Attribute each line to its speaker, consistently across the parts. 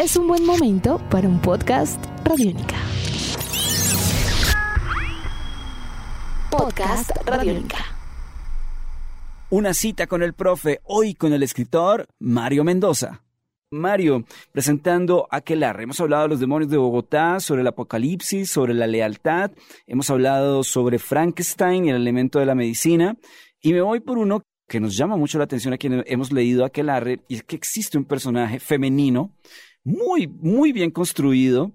Speaker 1: es un buen momento para un podcast Radiónica. Podcast Radiónica.
Speaker 2: Una cita con el profe, hoy con el escritor Mario Mendoza. Mario, presentando Aquelarre. Hemos hablado de los demonios de Bogotá, sobre el apocalipsis, sobre la lealtad. Hemos hablado sobre Frankenstein, el elemento de la medicina. Y me voy por uno que nos llama mucho la atención a quienes hemos leído Aquelarre, y es que existe un personaje femenino muy, muy bien construido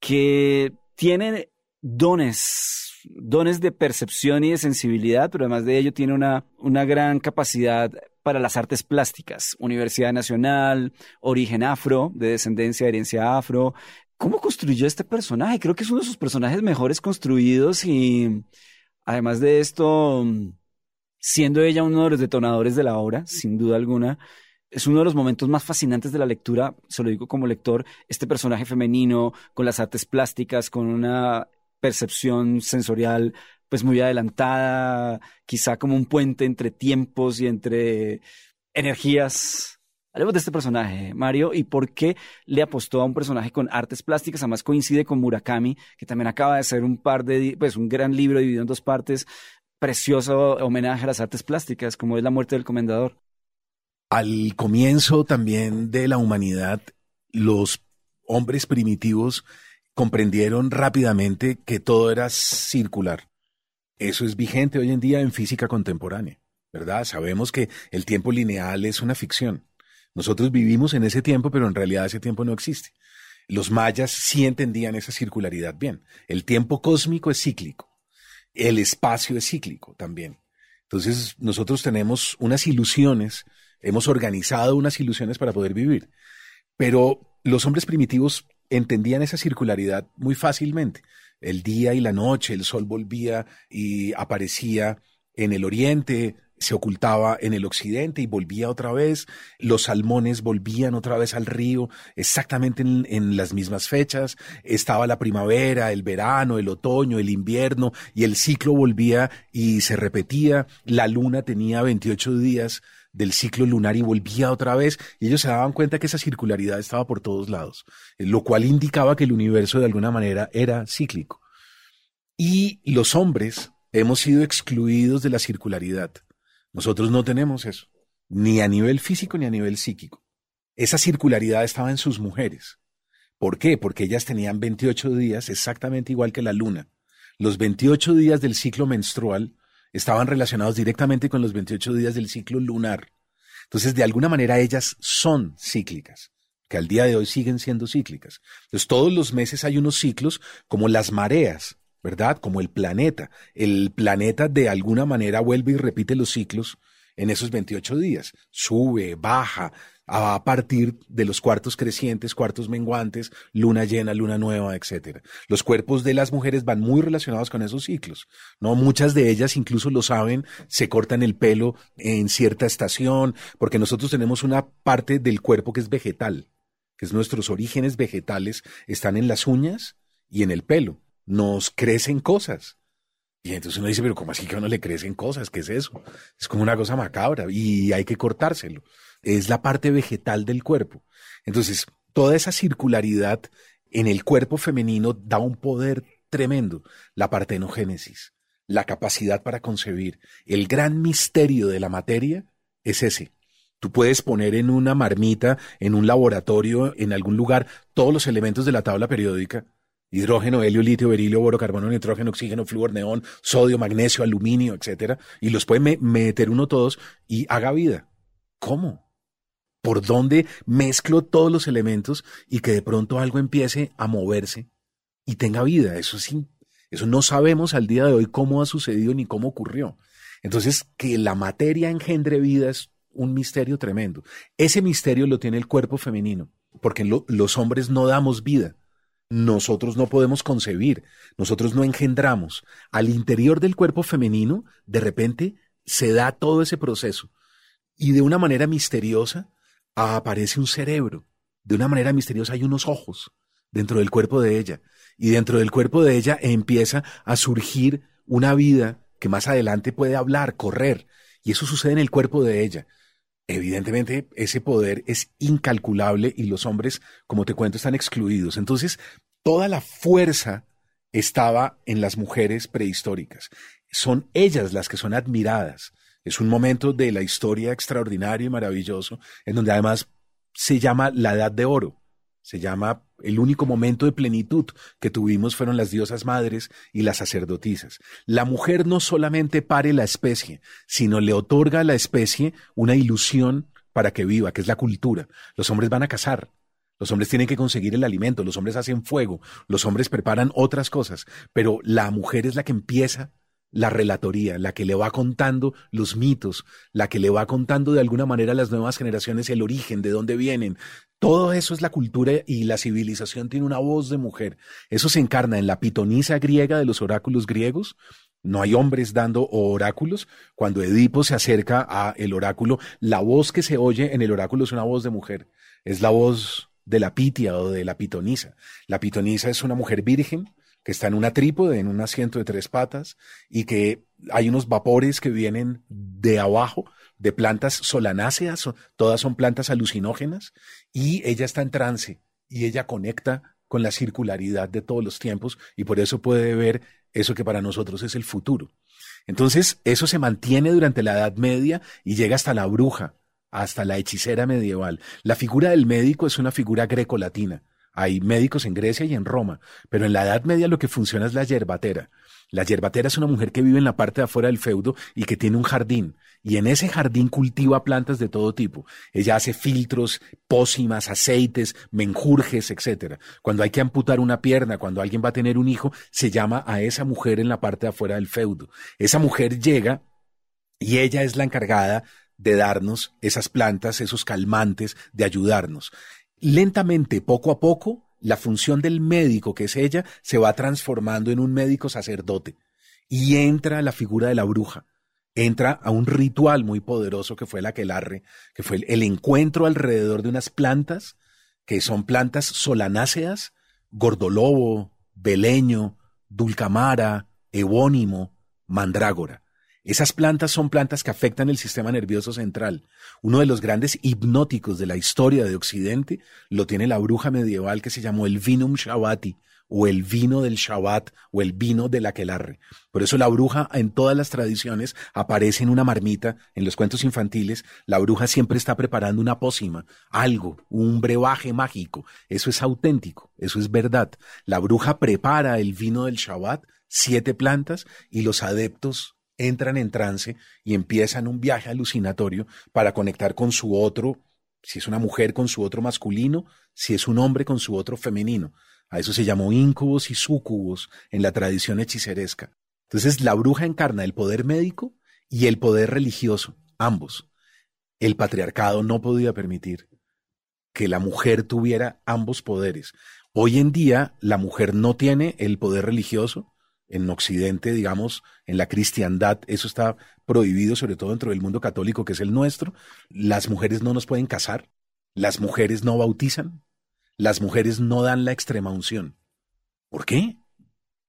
Speaker 2: que tiene dones, dones de percepción y de sensibilidad, pero además de ello tiene una, una gran capacidad para las artes plásticas. Universidad Nacional, origen afro, de descendencia, herencia afro. ¿Cómo construyó este personaje? Creo que es uno de sus personajes mejores construidos y además de esto, siendo ella uno de los detonadores de la obra, sin duda alguna, es uno de los momentos más fascinantes de la lectura, se lo digo como lector, este personaje femenino con las artes plásticas, con una percepción sensorial pues muy adelantada, quizá como un puente entre tiempos y entre energías. Hablemos de este personaje, Mario, y por qué le apostó a un personaje con artes plásticas. Además coincide con Murakami, que también acaba de hacer un par de, pues un gran libro dividido en dos partes, precioso homenaje a las artes plásticas, como es La muerte del comendador.
Speaker 3: Al comienzo también de la humanidad, los hombres primitivos comprendieron rápidamente que todo era circular. Eso es vigente hoy en día en física contemporánea, ¿verdad? Sabemos que el tiempo lineal es una ficción. Nosotros vivimos en ese tiempo, pero en realidad ese tiempo no existe. Los mayas sí entendían esa circularidad bien. El tiempo cósmico es cíclico. El espacio es cíclico también. Entonces nosotros tenemos unas ilusiones, hemos organizado unas ilusiones para poder vivir. Pero los hombres primitivos entendían esa circularidad muy fácilmente. El día y la noche, el sol volvía y aparecía en el oriente, se ocultaba en el occidente y volvía otra vez, los salmones volvían otra vez al río exactamente en, las mismas fechas, estaba la primavera, el verano, el otoño, el invierno y el ciclo volvía y se repetía, la luna tenía 28 días del ciclo lunar y volvía otra vez, y ellos se daban cuenta que esa circularidad estaba por todos lados, eh, lo cual indicaba que el universo de alguna manera era cíclico. Y los hombres hemos sido excluidos de la circularidad. Nosotros no tenemos eso, ni a nivel físico ni a nivel psíquico. Esa circularidad estaba en sus mujeres. ¿Por qué? Porque ellas tenían 28 días exactamente igual que la luna. Los 28 días del ciclo menstrual estaban relacionados directamente con los 28 días del ciclo lunar. Entonces, de alguna manera, ellas son cíclicas, que al día de hoy siguen siendo cíclicas. Entonces, todos los meses hay unos ciclos como las mareas, ¿verdad? Como el planeta. El planeta de alguna manera vuelve y repite los ciclos en esos 28 días. Sube, baja, a partir de los cuartos crecientes, cuartos menguantes, luna llena, luna nueva, etc. Los cuerpos de las mujeres van muy relacionados con esos ciclos, ¿no? Muchas de ellas incluso lo saben, se cortan el pelo en cierta estación, porque nosotros tenemos una parte del cuerpo que es vegetal, que es nuestros orígenes vegetales, están en las uñas y en el pelo. Nos crecen cosas. Y entonces uno dice, pero ¿cómo así que a uno le crecen cosas? ¿Qué es eso? Es como una cosa macabra y hay que cortárselo es la parte vegetal del cuerpo. Entonces, toda esa circularidad en el cuerpo femenino da un poder tremendo, la partenogénesis, la capacidad para concebir. El gran misterio de la materia es ese. Tú puedes poner en una marmita, en un laboratorio, en algún lugar, todos los elementos de la tabla periódica, hidrógeno, helio, litio, berilio, boro, carbono, nitrógeno, oxígeno, flúor, neón, sodio, magnesio, aluminio, etcétera, y los puede meter uno todos y haga vida. ¿Cómo? por dónde mezclo todos los elementos y que de pronto algo empiece a moverse y tenga vida. Eso sí, eso no sabemos al día de hoy cómo ha sucedido ni cómo ocurrió. Entonces, que la materia engendre vida es un misterio tremendo. Ese misterio lo tiene el cuerpo femenino, porque los hombres no damos vida. Nosotros no podemos concebir, nosotros no engendramos. Al interior del cuerpo femenino, de repente, se da todo ese proceso. Y de una manera misteriosa, aparece un cerebro. De una manera misteriosa hay unos ojos dentro del cuerpo de ella. Y dentro del cuerpo de ella empieza a surgir una vida que más adelante puede hablar, correr. Y eso sucede en el cuerpo de ella. Evidentemente ese poder es incalculable y los hombres, como te cuento, están excluidos. Entonces, toda la fuerza estaba en las mujeres prehistóricas. Son ellas las que son admiradas. Es un momento de la historia extraordinario y maravilloso, en donde además se llama la Edad de Oro. Se llama el único momento de plenitud que tuvimos fueron las diosas madres y las sacerdotisas. La mujer no solamente pare la especie, sino le otorga a la especie una ilusión para que viva, que es la cultura. Los hombres van a cazar, los hombres tienen que conseguir el alimento, los hombres hacen fuego, los hombres preparan otras cosas, pero la mujer es la que empieza la relatoría, la que le va contando los mitos, la que le va contando de alguna manera a las nuevas generaciones el origen, de dónde vienen. Todo eso es la cultura y la civilización tiene una voz de mujer. Eso se encarna en la pitonisa griega de los oráculos griegos. No hay hombres dando oráculos. Cuando Edipo se acerca a el oráculo, la voz que se oye en el oráculo es una voz de mujer. Es la voz de la pitia o de la pitonisa. La pitonisa es una mujer virgen que está en una trípode, en un asiento de tres patas, y que hay unos vapores que vienen de abajo, de plantas solanáceas, todas son plantas alucinógenas, y ella está en trance, y ella conecta con la circularidad de todos los tiempos, y por eso puede ver eso que para nosotros es el futuro. Entonces, eso se mantiene durante la Edad Media y llega hasta la bruja, hasta la hechicera medieval. La figura del médico es una figura greco-latina hay médicos en Grecia y en Roma, pero en la Edad Media lo que funciona es la yerbatera. La yerbatera es una mujer que vive en la parte de afuera del feudo y que tiene un jardín. Y en ese jardín cultiva plantas de todo tipo. Ella hace filtros, pócimas, aceites, menjurjes, etc. Cuando hay que amputar una pierna, cuando alguien va a tener un hijo, se llama a esa mujer en la parte de afuera del feudo. Esa mujer llega y ella es la encargada de darnos esas plantas, esos calmantes, de ayudarnos lentamente, poco a poco, la función del médico, que es ella, se va transformando en un médico sacerdote. Y entra la figura de la bruja. Entra a un ritual muy poderoso que fue el aquelarre, que fue el, encuentro alrededor de unas plantas, que son plantas solanáceas, gordolobo, beleño, dulcamara, ebónimo, mandrágora. Esas plantas son plantas que afectan el sistema nervioso central. Uno de los grandes hipnóticos de la historia de Occidente lo tiene la bruja medieval que se llamó el vinum shabbati, o el vino del Shabbat, o el vino del aquelarre. Por eso la bruja en todas las tradiciones aparece en una marmita, en los cuentos infantiles, la bruja siempre está preparando una pócima, algo, un brebaje mágico. Eso es auténtico, eso es verdad. La bruja prepara el vino del Shabbat, siete plantas, y los adeptos entran en trance y empiezan un viaje alucinatorio para conectar con su otro, si es una mujer con su otro masculino, si es un hombre con su otro femenino. A eso se llamó incubos y sucubos en la tradición hechiceresca. Entonces la bruja encarna el poder médico y el poder religioso, ambos. El patriarcado no podía permitir que la mujer tuviera ambos poderes. Hoy en día la mujer no tiene el poder religioso, en Occidente, digamos, en la cristiandad, eso está prohibido, sobre todo dentro del mundo católico que es el nuestro. Las mujeres no nos pueden casar, las mujeres no bautizan, las mujeres no dan la extrema unción. ¿Por qué?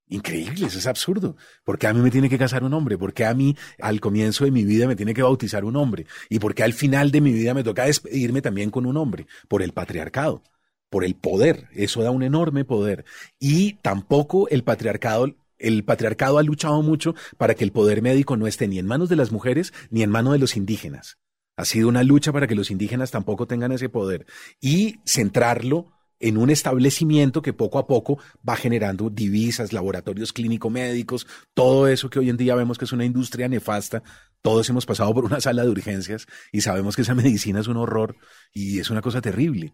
Speaker 3: Increíble, eso es absurdo. ¿Por qué a mí me tiene que casar un hombre? ¿Por qué a mí al comienzo de mi vida me tiene que bautizar un hombre? ¿Y por qué al final de mi vida me toca despedirme también con un hombre? Por el patriarcado, por el poder. Eso da un enorme poder. Y tampoco el patriarcado el patriarcado ha luchado mucho para que el poder médico no esté ni en manos de las mujeres ni en manos de los indígenas. Ha sido una lucha para que los indígenas tampoco tengan ese poder y centrarlo en un establecimiento que poco a poco va generando divisas, laboratorios clínico-médicos, todo eso que hoy en día vemos que es una industria nefasta. Todos hemos pasado por una sala de urgencias y sabemos que esa medicina es un horror y es una cosa terrible.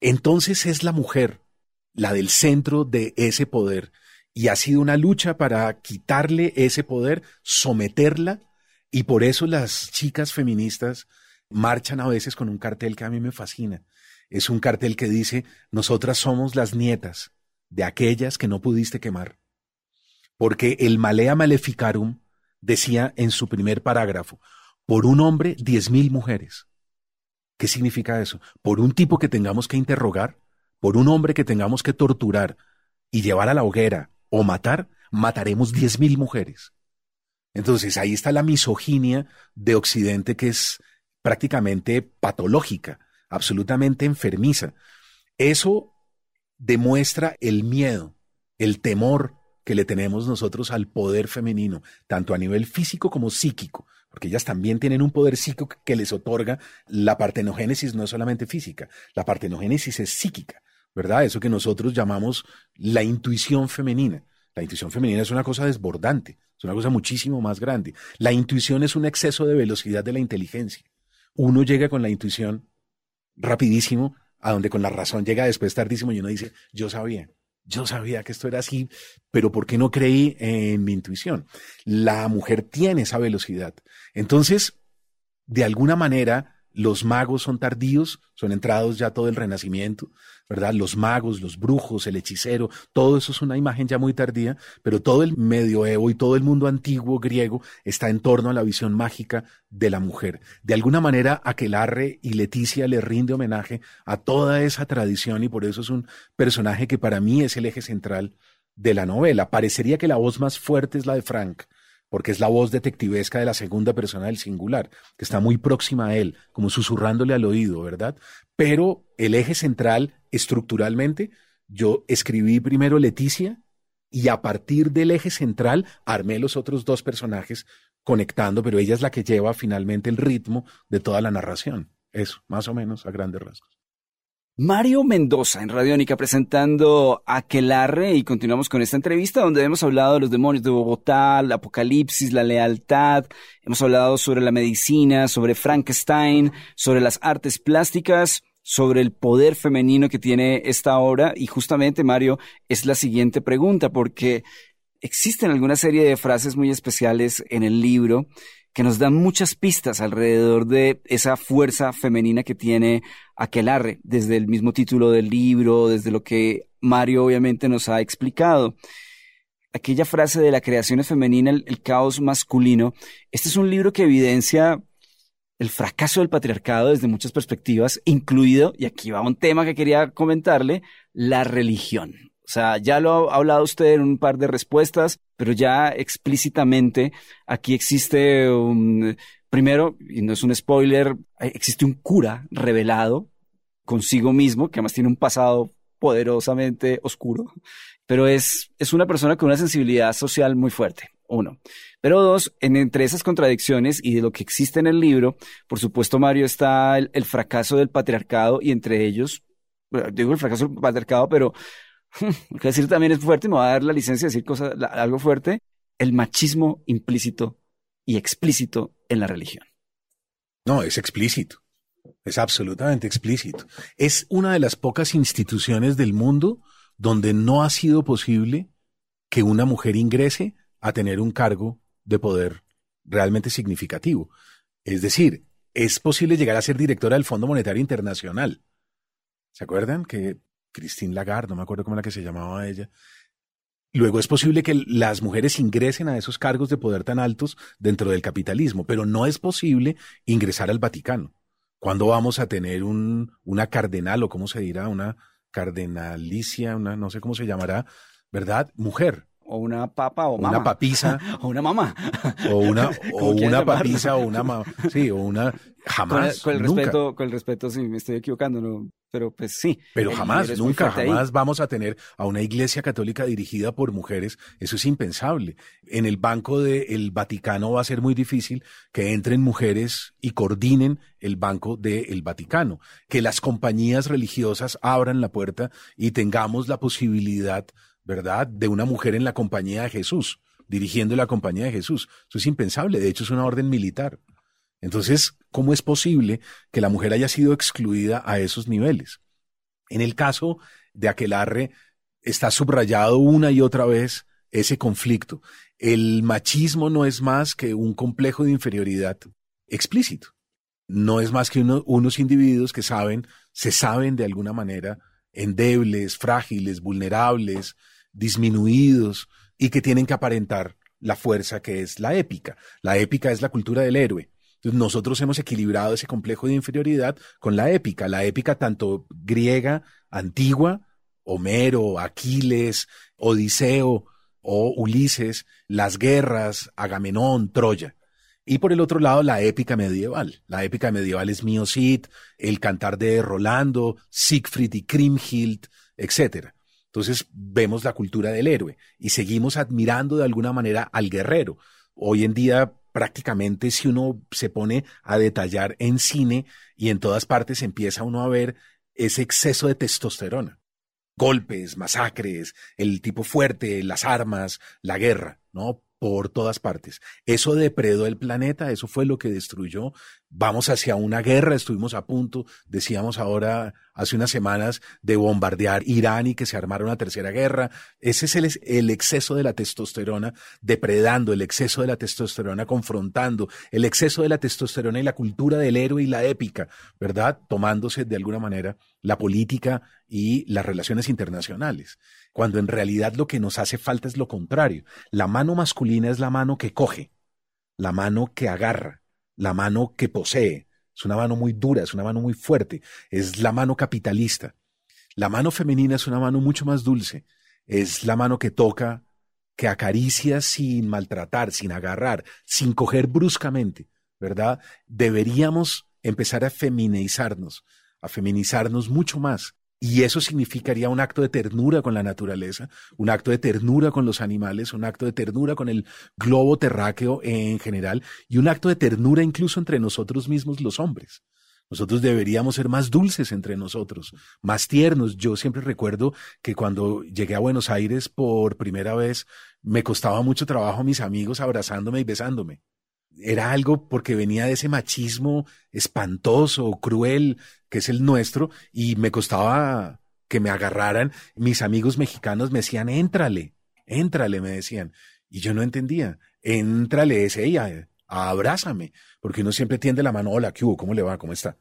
Speaker 3: Entonces es la mujer, la del centro de ese poder, y ha sido una lucha para quitarle ese poder, someterla, y por eso las chicas feministas marchan a veces con un cartel que a mí me fascina. Es un cartel que dice, nosotras somos las nietas de aquellas que no pudiste quemar. Porque el Malea Maleficarum decía en su primer parágrafo, por un hombre, diez mil mujeres. ¿Qué significa eso? Por un tipo que tengamos que interrogar, por un hombre que tengamos que torturar y llevar a la hoguera o matar, mataremos diez mil mujeres. Entonces ahí está la misoginia de Occidente que es prácticamente patológica, absolutamente enfermiza. Eso demuestra el miedo, el temor que le tenemos nosotros al poder femenino, tanto a nivel físico como psíquico, porque ellas también tienen un poder psíquico que les otorga la partenogénesis no es solamente física, la partenogénesis es psíquica, ¿verdad? Eso que nosotros llamamos la intuición femenina. La intuición femenina es una cosa desbordante, es una cosa muchísimo más grande. La intuición es un exceso de velocidad de la inteligencia. Uno llega con la intuición rapidísimo, a donde con la razón llega después tardísimo y uno dice, yo sabía, yo sabía que esto era así, pero ¿por qué no creí en mi intuición? La mujer tiene esa velocidad. Entonces, de alguna manera, los magos son tardíos, son entrados ya todo el renacimiento, ¿verdad? Los magos, los brujos, el hechicero, todo eso es una imagen ya muy tardía, pero todo el medioevo y todo el mundo antiguo griego está en torno a la visión mágica de la mujer. De alguna manera, Aquelarre y Leticia le rinde homenaje a toda esa tradición y por eso es un personaje que para mí es el eje central de la novela. Parecería que la voz más fuerte es la de Frank, porque es la voz detectivesca de la segunda persona del singular, que está muy próxima a él, como susurrándole al oído, ¿verdad? Pero el eje central, estructuralmente, yo escribí primero Leticia y a partir del eje central armé los otros dos personajes conectando, pero ella es la que lleva finalmente el ritmo de toda la narración. Eso, más o menos, a grandes rasgos.
Speaker 2: Mario Mendoza en Radiónica presentando Aquelarre y continuamos con esta entrevista donde hemos hablado de los demonios de Bogotá, el apocalipsis, la lealtad, hemos hablado sobre la medicina, sobre Frankenstein, sobre las artes plásticas, sobre el poder femenino que tiene esta obra. Y justamente Mario es la siguiente pregunta porque existen alguna serie de frases muy especiales en el libro que nos dan muchas pistas alrededor de esa fuerza femenina que tiene Aquelarre, desde el mismo título del libro, desde lo que Mario obviamente nos ha explicado. Aquella frase de la creación femenina, el, el caos masculino, este es un libro que evidencia el fracaso del patriarcado desde muchas perspectivas, incluido, y aquí va un tema que quería comentarle, la religión. O sea, ya lo ha hablado usted en un par de respuestas, pero ya explícitamente aquí existe un, primero, y no es un spoiler, existe un cura revelado consigo mismo, que además tiene un pasado poderosamente oscuro, pero es, es una persona con una sensibilidad social muy fuerte, uno. Pero dos, en, entre esas contradicciones y de lo que existe en el libro, por supuesto, Mario, está el, fracaso del patriarcado y entre ellos, digo el fracaso del patriarcado, pero decir también es fuerte, me va a dar la licencia de decir cosas, algo fuerte, el machismo implícito y explícito en la religión.
Speaker 3: No, es explícito. Es absolutamente explícito. Es una de las pocas instituciones del mundo donde no ha sido posible que una mujer ingrese a tener un cargo de poder realmente significativo. Es decir, es posible llegar a ser directora del Fondo Monetario Internacional. ¿Se acuerdan que Christine Lagarde, no me acuerdo cómo era que se llamaba ella. Luego es posible que las mujeres ingresen a esos cargos de poder tan altos dentro del capitalismo, pero no es posible ingresar al Vaticano. ¿Cuándo vamos a tener un, una cardenal o cómo se dirá, una cardenalicia, una, no sé cómo se llamará, ¿verdad? Mujer
Speaker 2: o una papa o mamá.
Speaker 3: Una papisa.
Speaker 2: o una mamá.
Speaker 3: O una, o una papisa o una mamá. Sí, o una. Jamás.
Speaker 2: Con, el,
Speaker 3: nunca.
Speaker 2: respeto, con el respeto, sí, me estoy equivocando, no, pero pues sí.
Speaker 3: Pero jamás, nunca, jamás ahí. vamos a tener a una iglesia católica dirigida por mujeres. Eso es impensable. En el Banco del Vaticano va a ser muy difícil que entren mujeres y coordinen el Banco del Vaticano. Que las compañías religiosas abran la puerta y tengamos la posibilidad ¿verdad?, de una mujer en la compañía de Jesús, dirigiendo la compañía de Jesús. Eso es impensable, de hecho es una orden militar. Entonces, ¿cómo es posible que la mujer haya sido excluida a esos niveles? En el caso de Aquelarre, está subrayado una y otra vez ese conflicto. El machismo no es más que un complejo de inferioridad explícito. No es más que uno, unos individuos que saben, se saben de alguna manera endebles, frágiles, vulnerables, disminuidos y que tienen que aparentar la fuerza que es la épica. La épica es la cultura del héroe. Nosotros hemos equilibrado ese complejo de inferioridad con la épica, la épica tanto griega, antigua, Homero, Aquiles, Odiseo o Ulises, las guerras, Agamenón, Troya. Y por el otro lado, la épica medieval. La épica medieval es Mio Cid, el cantar de Rolando, Siegfried y Kriemhild, etc. Entonces vemos la cultura del héroe y seguimos admirando de alguna manera al guerrero. Hoy en día prácticamente si uno se pone a detallar en cine y en todas partes empieza uno a ver ese exceso de testosterona. Golpes, masacres, el tipo fuerte, las armas, la guerra, ¿no? Por todas partes. Eso depredó el planeta, eso fue lo que destruyó. Vamos hacia una guerra, estuvimos a punto, decíamos ahora hace unas semanas, de bombardear Irán y que se armara una tercera guerra. Ese es el, el exceso de la testosterona, depredando el exceso de la testosterona, confrontando el exceso de la testosterona y la cultura del héroe y la épica, ¿verdad? Tomándose de alguna manera la política y las relaciones internacionales cuando en realidad lo que nos hace falta es lo contrario. La mano masculina es la mano que coge, la mano que agarra, la mano que posee. Es una mano muy dura, es una mano muy fuerte, es la mano capitalista. La mano femenina es una mano mucho más dulce, es la mano que toca, que acaricia sin maltratar, sin agarrar, sin coger bruscamente, ¿verdad? Deberíamos empezar a feminizarnos, a feminizarnos mucho más y eso significaría un acto de ternura con la naturaleza, un acto de ternura con los animales, un acto de ternura con el globo terráqueo en general y un acto de ternura incluso entre nosotros mismos los hombres. Nosotros deberíamos ser más dulces entre nosotros, más tiernos. Yo siempre recuerdo que cuando llegué a Buenos Aires por primera vez, me costaba mucho trabajo a mis amigos abrazándome y besándome era algo porque venía de ese machismo espantoso, cruel, que es el nuestro, y me costaba que me agarraran. Mis amigos mexicanos me decían, éntrale, éntrale, me decían. Y yo no entendía, éntrale es ella, abrázame, porque uno siempre tiende la mano, hola, ¿qué hubo? ¿Cómo le va? ¿Cómo está?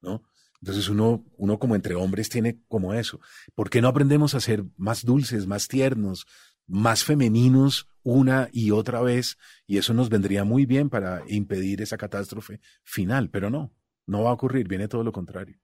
Speaker 3: ¿No? Entonces uno, uno como entre hombres tiene como eso. ¿Por qué no aprendemos a ser más dulces, más tiernos, más femeninos una y otra vez y eso nos vendría muy bien para impedir esa catástrofe final, pero no, no va a ocurrir, viene todo lo contrario.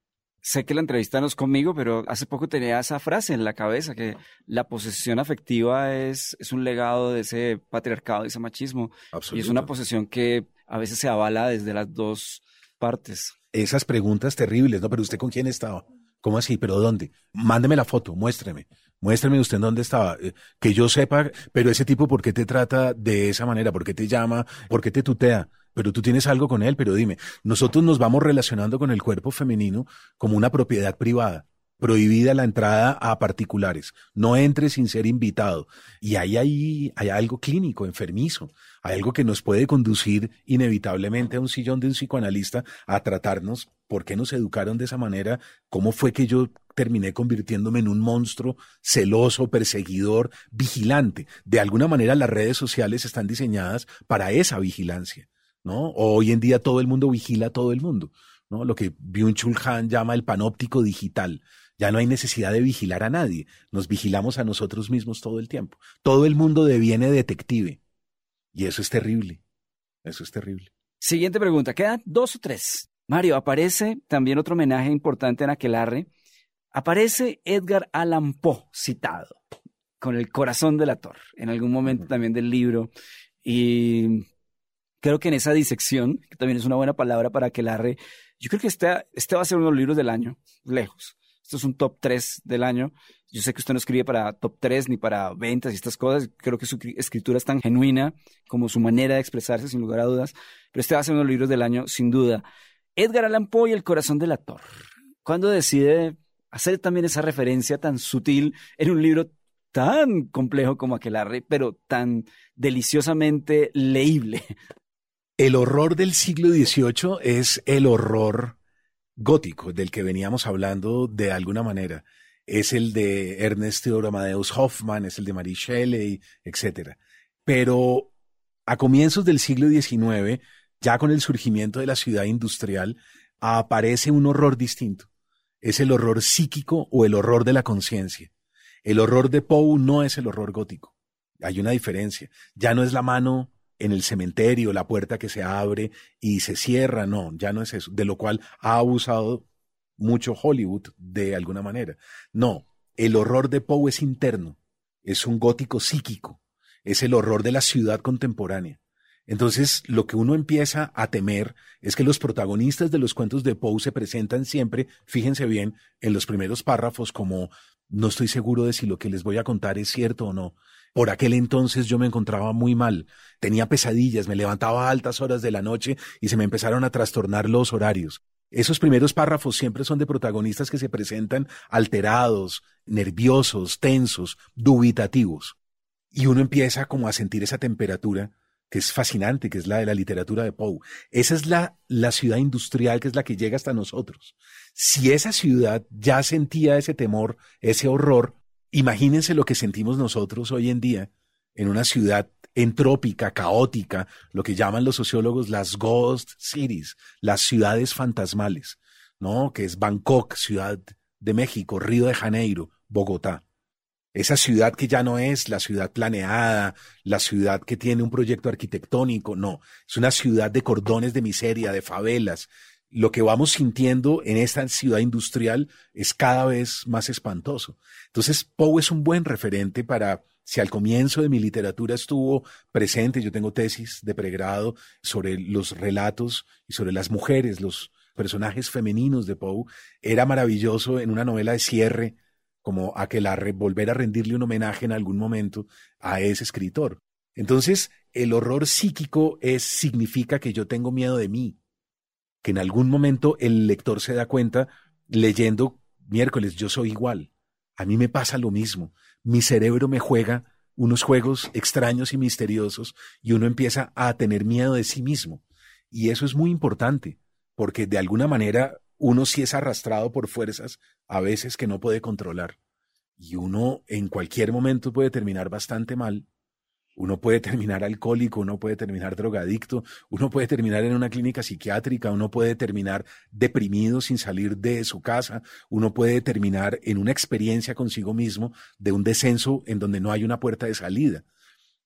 Speaker 2: Sé que la entrevista no es conmigo, pero hace poco tenía esa frase en la cabeza, que la posesión afectiva es, es un legado de ese patriarcado, de ese machismo. Y es una posesión que a veces se avala desde las dos partes.
Speaker 3: Esas preguntas terribles, ¿no? Pero usted con quién estaba? ¿Cómo así? ¿Pero dónde? Mándeme la foto, muéstreme. Muéstrame usted dónde estaba. Eh, que yo sepa, pero ese tipo, ¿por qué te trata de esa manera? ¿Por qué te llama? ¿Por qué te tutea? Pero tú tienes algo con él, pero dime, nosotros nos vamos relacionando con el cuerpo femenino como una propiedad privada prohibida la entrada a particulares. No entre sin ser invitado. Y ahí hay, hay algo clínico, enfermizo. Hay algo que nos puede conducir inevitablemente a un sillón de un psicoanalista a tratarnos. ¿Por qué nos educaron de esa manera? ¿Cómo fue que yo terminé convirtiéndome en un monstruo celoso, perseguidor, vigilante? De alguna manera las redes sociales están diseñadas para esa vigilancia. ¿No? Hoy en día todo el mundo vigila a todo el mundo. ¿no? Lo que Byung-Chul Han llama el panóptico digital. Ya no hay necesidad de vigilar a nadie, nos vigilamos a nosotros mismos todo el tiempo. Todo el mundo deviene detective. Y eso es terrible. Eso es terrible.
Speaker 2: Siguiente pregunta, quedan dos o tres. Mario, aparece también otro homenaje importante en Aquelarre. Aparece Edgar Allan Poe citado con el corazón de la torre en algún momento también del libro. Y creo que en esa disección, que también es una buena palabra para Aquelarre, yo creo que este, este va a ser uno de los libros del año, lejos. Esto es un top 3 del año. Yo sé que usted no escribe para top 3 ni para ventas y estas cosas. Creo que su escritura es tan genuina como su manera de expresarse, sin lugar a dudas. Pero este va a ser uno de los libros del año, sin duda. Edgar Allan Poe y El corazón del actor. ¿Cuándo decide hacer también esa referencia tan sutil en un libro tan complejo como Aquelarre, pero tan deliciosamente leíble?
Speaker 3: El horror del siglo XVIII es el horror gótico del que veníamos hablando de alguna manera. Es el de Ernest Theodor Amadeus Hoffman, es el de Marie Shelley, etc. Pero a comienzos del siglo XIX, ya con el surgimiento de la ciudad industrial, aparece un horror distinto. Es el horror psíquico o el horror de la conciencia. El horror de Poe no es el horror gótico. Hay una diferencia. Ya no es la mano en el cementerio, la puerta que se abre y se cierra, no, ya no es eso, de lo cual ha abusado mucho Hollywood de alguna manera. No, el horror de Poe es interno, es un gótico psíquico, es el horror de la ciudad contemporánea, Entonces, lo que uno empieza a temer es que los protagonistas de los cuentos de Poe se presentan siempre, fíjense bien, en los primeros párrafos como no estoy seguro de si lo que les voy a contar es cierto o no. Por aquel entonces yo me encontraba muy mal, tenía pesadillas, me levantaba a altas horas de la noche y se me empezaron a trastornar los horarios. Esos primeros párrafos siempre son de protagonistas que se presentan alterados, nerviosos, tensos, dubitativos. Y uno empieza como a sentir esa temperatura que es fascinante, que es la de la literatura de Poe. Esa es la, la ciudad industrial que es la que llega hasta nosotros. Si esa ciudad ya sentía ese temor, ese horror, imagínense lo que sentimos nosotros hoy en día en una ciudad entrópica, caótica, lo que llaman los sociólogos las ghost cities, las ciudades fantasmales, ¿no? Que es Bangkok, Ciudad de México, Río de Janeiro, Bogotá. Esa ciudad que ya no es la ciudad planeada, la ciudad que tiene un proyecto arquitectónico, no, es una ciudad de cordones de miseria, de favelas. Lo que vamos sintiendo en esta ciudad industrial es cada vez más espantoso. Entonces, Poe es un buen referente para, si al comienzo de mi literatura estuvo presente, yo tengo tesis de pregrado sobre los relatos y sobre las mujeres, los personajes femeninos de Poe, era maravilloso en una novela de cierre como aquelarre, volver a rendirle un homenaje en algún momento a ese escritor. Entonces, el horror psíquico es, significa que yo tengo miedo de mí, que en algún momento el lector se da cuenta, leyendo miércoles, yo soy igual, a mí me pasa lo mismo, mi cerebro me juega unos juegos extraños y misteriosos y uno empieza a tener miedo de sí mismo. Y eso es muy importante, porque de alguna manera uno sí es arrastrado por fuerzas a veces que no puede controlar. Y uno en cualquier momento puede terminar bastante mal. Uno puede terminar alcohólico, uno puede terminar drogadicto, uno puede terminar en una clínica psiquiátrica, uno puede terminar deprimido sin salir de su casa, uno puede terminar en una experiencia consigo mismo de un descenso en donde no hay una puerta de salida.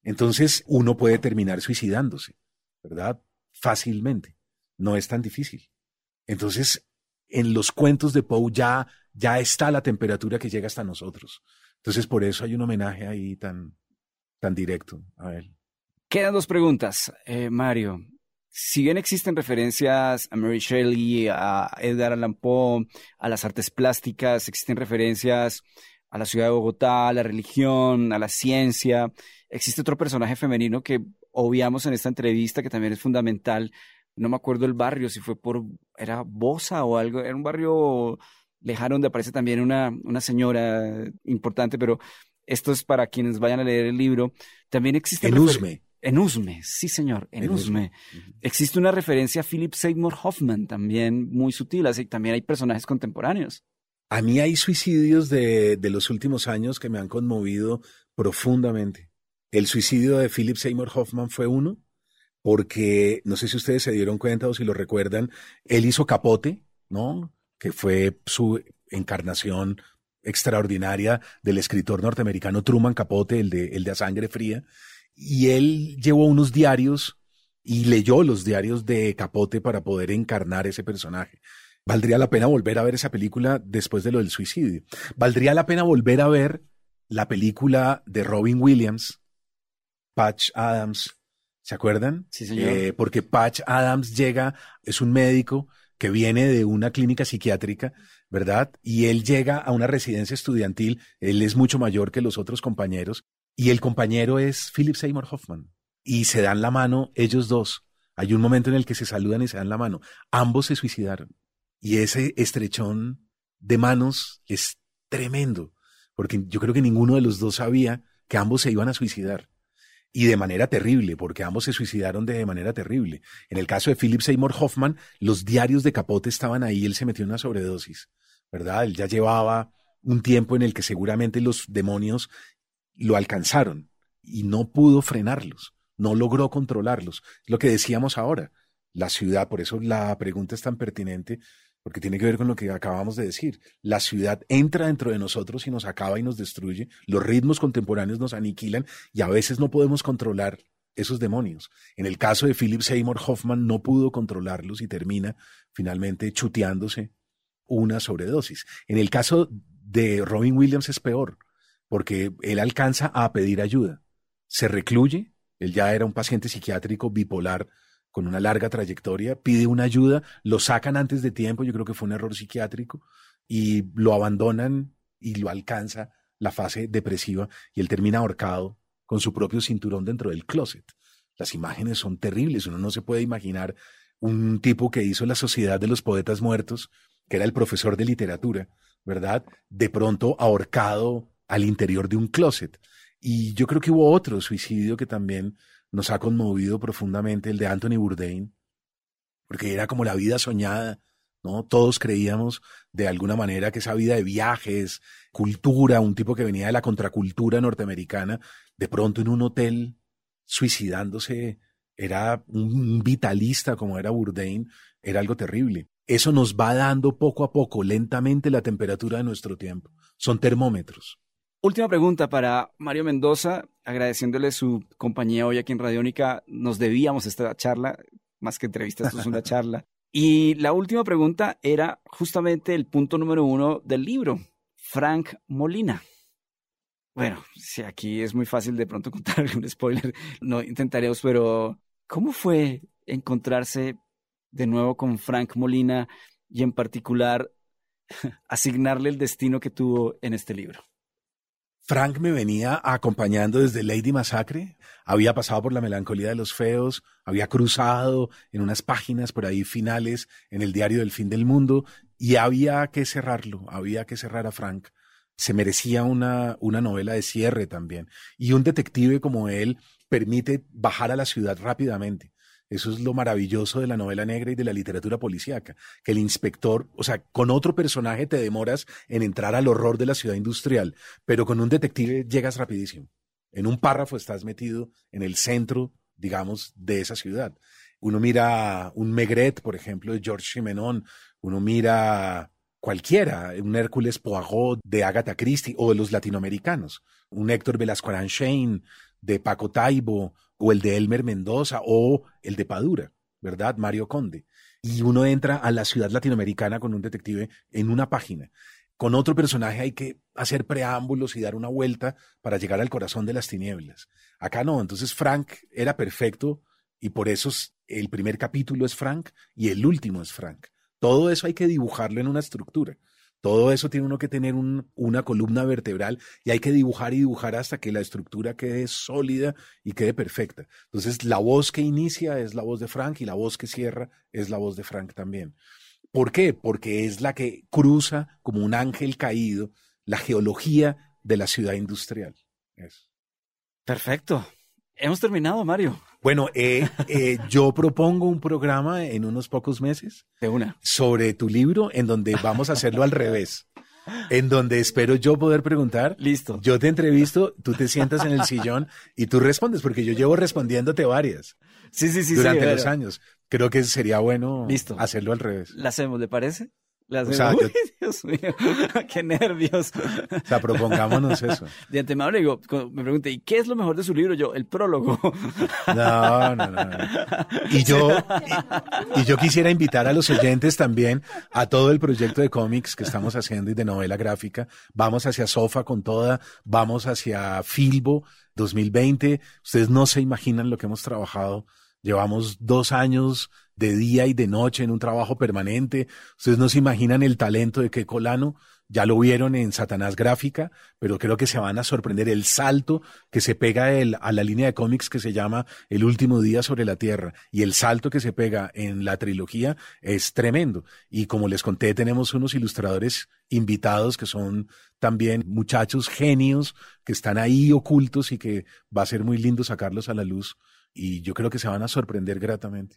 Speaker 3: Entonces uno puede terminar suicidándose, ¿verdad? Fácilmente. No es tan difícil. Entonces en los cuentos de Poe ya, ya está la temperatura que llega hasta nosotros. Entonces, por eso hay un homenaje ahí tan, tan directo a él.
Speaker 2: Quedan dos preguntas, eh, Mario. Si bien existen referencias a Mary Shelley, a Edgar Allan Poe, a las artes plásticas, existen referencias a la ciudad de Bogotá, a la religión, a la ciencia, existe otro personaje femenino que obviamos en esta entrevista que también es fundamental no me acuerdo el barrio, si fue por, era Bosa o algo, era un barrio lejano donde aparece también una, una señora importante, pero esto es para quienes vayan a leer el libro. También existe...
Speaker 3: En Usme.
Speaker 2: En Usme, sí señor, en, Usme. Existe una referencia a Philip Seymour Hoffman, también muy sutil, así también hay personajes contemporáneos.
Speaker 3: A mí hay suicidios de, de los últimos años que me han conmovido profundamente. El suicidio de Philip Seymour Hoffman fue uno, porque no sé si ustedes se dieron cuenta o si lo recuerdan, él hizo Capote, ¿no? Que fue su encarnación extraordinaria del escritor norteamericano Truman Capote, el de, el de A Sangre Fría, y él llevó unos diarios y leyó los diarios de Capote para poder encarnar ese personaje. Valdría la pena volver a ver esa película después de lo del suicidio. Valdría la pena volver a ver la película de Robin Williams, Patch Adams, ¿Se acuerdan?
Speaker 2: Sí, señor.
Speaker 3: Eh, porque Patch Adams llega, es un médico que viene de una clínica psiquiátrica, ¿verdad? Y él llega a una residencia estudiantil, él es mucho mayor que los otros compañeros, y el compañero es Philip Seymour Hoffman. Y se dan la mano ellos dos. Hay un momento en el que se saludan y se dan la mano. Ambos se suicidaron. Y ese estrechón de manos es tremendo, porque yo creo que ninguno de los dos sabía que ambos se iban a suicidar y de manera terrible, porque ambos se suicidaron de manera terrible. En el caso de Philip Seymour Hoffman, los diarios de Capote estaban ahí, él se metió en una sobredosis, ¿verdad? Él ya llevaba un tiempo en el que seguramente los demonios lo alcanzaron y no pudo frenarlos, no logró controlarlos. lo que decíamos ahora. La ciudad, por eso la pregunta es tan pertinente, porque tiene que ver con lo que acabamos de decir. La ciudad entra dentro de nosotros y nos acaba y nos destruye. Los ritmos contemporáneos nos aniquilan y a veces no podemos controlar esos demonios. En el caso de Philip Seymour Hoffman no pudo controlarlos y termina finalmente chuteándose una sobredosis. En el caso de Robin Williams es peor, porque él alcanza a pedir ayuda, se recluye Él ya era un paciente psiquiátrico bipolar con una larga trayectoria, pide una ayuda, lo sacan antes de tiempo, yo creo que fue un error psiquiátrico, y lo abandonan y lo alcanza la fase depresiva y él termina ahorcado con su propio cinturón dentro del closet. Las imágenes son terribles, uno no se puede imaginar un tipo que hizo la Sociedad de los Poetas Muertos, que era el profesor de literatura, ¿verdad? De pronto ahorcado al interior de un closet. Y yo creo que hubo otro suicidio que también nos ha conmovido profundamente, el de Anthony Bourdain, porque era como la vida soñada, ¿no? Todos creíamos de alguna manera que esa vida de viajes, cultura, un tipo que venía de la contracultura norteamericana, de pronto en un hotel suicidándose, era un vitalista como era Bourdain, era algo terrible. Eso nos va dando poco a poco, lentamente, la temperatura de nuestro tiempo. Son termómetros.
Speaker 2: Última pregunta para Mario Mendoza, agradeciéndole su compañía hoy aquí en Radiónica. Nos debíamos esta charla, más que entrevista, esto es una charla. Y la última pregunta era justamente el punto número uno del libro, Frank Molina. Bueno, si aquí es muy fácil de pronto contar un spoiler, no intentaremos, pero ¿cómo fue encontrarse de nuevo con Frank Molina y en particular asignarle el destino que tuvo en este libro?
Speaker 3: Frank me venía acompañando desde Lady Massacre, había pasado por la melancolía de los feos, había cruzado en unas páginas por ahí finales en el diario del fin del mundo y había que cerrarlo, había que cerrar a Frank. Se merecía una, una novela de cierre también. Y un detective como él permite bajar a la ciudad rápidamente. Eso es lo maravilloso de la novela negra y de la literatura policíaca, que el inspector, o sea, con otro personaje te demoras en entrar al horror de la ciudad industrial, pero con un detective llegas rapidísimo. En un párrafo estás metido en el centro, digamos, de esa ciudad. Uno mira un Megret, por ejemplo, de George Simenon, uno mira cualquiera, un Hércules Poirot de Agatha Christie o de los latinoamericanos, un Héctor Velasco Shane de Paco Taibo, o el de Elmer Mendoza, o el de Padura, ¿verdad? Mario Conde. Y uno entra a la ciudad latinoamericana con un detective en una página. Con otro personaje hay que hacer preámbulos y dar una vuelta para llegar al corazón de las tinieblas. Acá no, entonces Frank era perfecto y por eso el primer capítulo es Frank y el último es Frank. Todo eso hay que dibujarlo en una estructura. Todo eso tiene uno que tener una columna vertebral y hay que dibujar y dibujar hasta que la estructura quede sólida y quede perfecta. Entonces, la voz que inicia es la voz de Frank y la voz que cierra es la voz de Frank también. ¿Por qué? Porque es la que cruza como un ángel caído la geología de la ciudad industrial.
Speaker 2: Perfecto. Hemos terminado, Mario.
Speaker 3: Bueno, eh, eh, yo propongo un programa en unos pocos meses.
Speaker 2: De una.
Speaker 3: Sobre tu libro, en donde vamos a hacerlo al revés. En donde espero yo poder preguntar.
Speaker 2: Listo.
Speaker 3: Yo te entrevisto, tú te sientas en el sillón y tú respondes, porque yo llevo respondiéndote varias.
Speaker 2: Sí, sí, sí.
Speaker 3: Durante los años. Creo que sería bueno hacerlo al revés.
Speaker 2: ¿La hacemos, le parece? Las Uy, Dios mío, qué nervios.
Speaker 3: O sea, propongámonos eso.
Speaker 2: De antemano le digo, me pregunté, ¿y qué es lo mejor de su libro? Yo, el prólogo.
Speaker 3: No, no, no. Y yo, y, yo quisiera invitar a los oyentes también a todo el proyecto de cómics que estamos haciendo y de novela gráfica. Vamos hacia Sofa con toda, vamos hacia Filbo 2020. Ustedes no se imaginan lo que hemos trabajado. Llevamos dos años de día y de noche en un trabajo permanente. Ustedes no se imaginan el talento de que Colano, ya lo vieron en Satanás Gráfica, pero creo que se van a sorprender el salto que se pega el, a la línea de cómics que se llama El último día sobre la Tierra y el salto que se pega en la trilogía es tremendo. Y como les conté, tenemos unos ilustradores invitados que son también muchachos genios que están ahí ocultos y que va a ser muy lindo sacarlos a la luz. Y yo creo que se van a sorprender gratamente.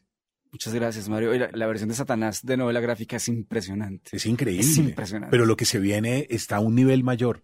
Speaker 2: Muchas gracias, Mario. La, versión de Satanás de novela gráfica es impresionante.
Speaker 3: Es increíble. Es impresionante. Pero lo que se viene está a un nivel mayor.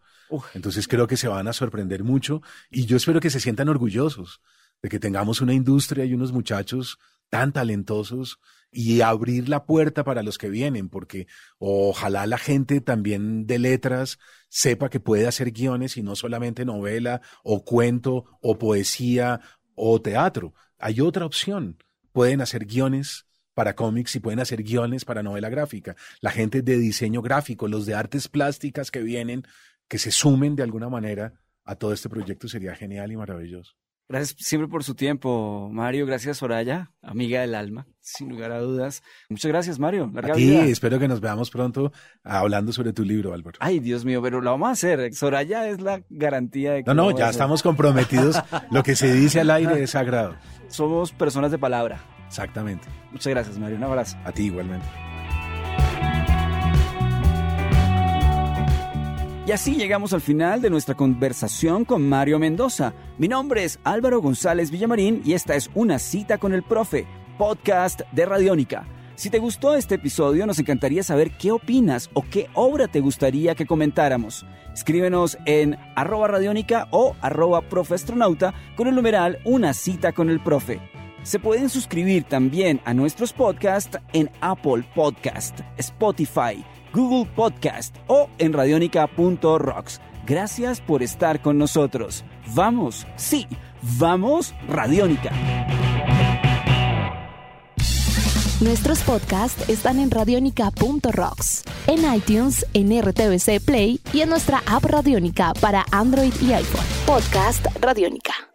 Speaker 3: Entonces creo que se van a sorprender mucho y yo espero que se sientan orgullosos de que tengamos una industria y unos muchachos tan talentosos y abrir la puerta para los que vienen, porque ojalá la gente también de letras sepa que puede hacer guiones y no solamente novela o cuento o poesía o teatro. Hay otra opción pueden hacer guiones para cómics y pueden hacer guiones para novela gráfica. La gente de diseño gráfico, los de artes plásticas que vienen, que se sumen de alguna manera a todo este proyecto sería genial y maravilloso.
Speaker 2: Gracias siempre por su tiempo, Mario. Gracias, Soraya, amiga del alma, sin lugar a dudas. Muchas gracias, Mario.
Speaker 3: Larga a ti, espero que nos veamos pronto hablando sobre tu libro, Álvaro.
Speaker 2: Ay, Dios mío, pero lo vamos a hacer. Soraya es la garantía de
Speaker 3: que. No, no, ya estamos comprometidos. lo que se dice al aire es sagrado.
Speaker 2: Somos personas de palabra.
Speaker 3: Exactamente.
Speaker 2: Muchas gracias, Mario. Un abrazo.
Speaker 3: A ti igualmente.
Speaker 2: Y así llegamos al final de nuestra conversación con Mario Mendoza. Mi nombre es Álvaro González Villamarín y esta es Una cita con el profe, podcast de Radiónica. Si te gustó este episodio, nos encantaría saber qué opinas o qué obra te gustaría que comentáramos. Escríbenos en arroba radiónica o arroba profestronauta con el numeral Una cita con el profe. Se pueden suscribir también a nuestros podcasts en Apple Podcast, Spotify, Google Podcast o en radionica.rocks. Gracias por estar con nosotros. Vamos, sí, vamos, Radiónica.
Speaker 1: Nuestros podcasts están en radionica.rocks, en iTunes, en RTVC Play y en nuestra app Radiónica para Android y iPhone. Podcast Radiónica.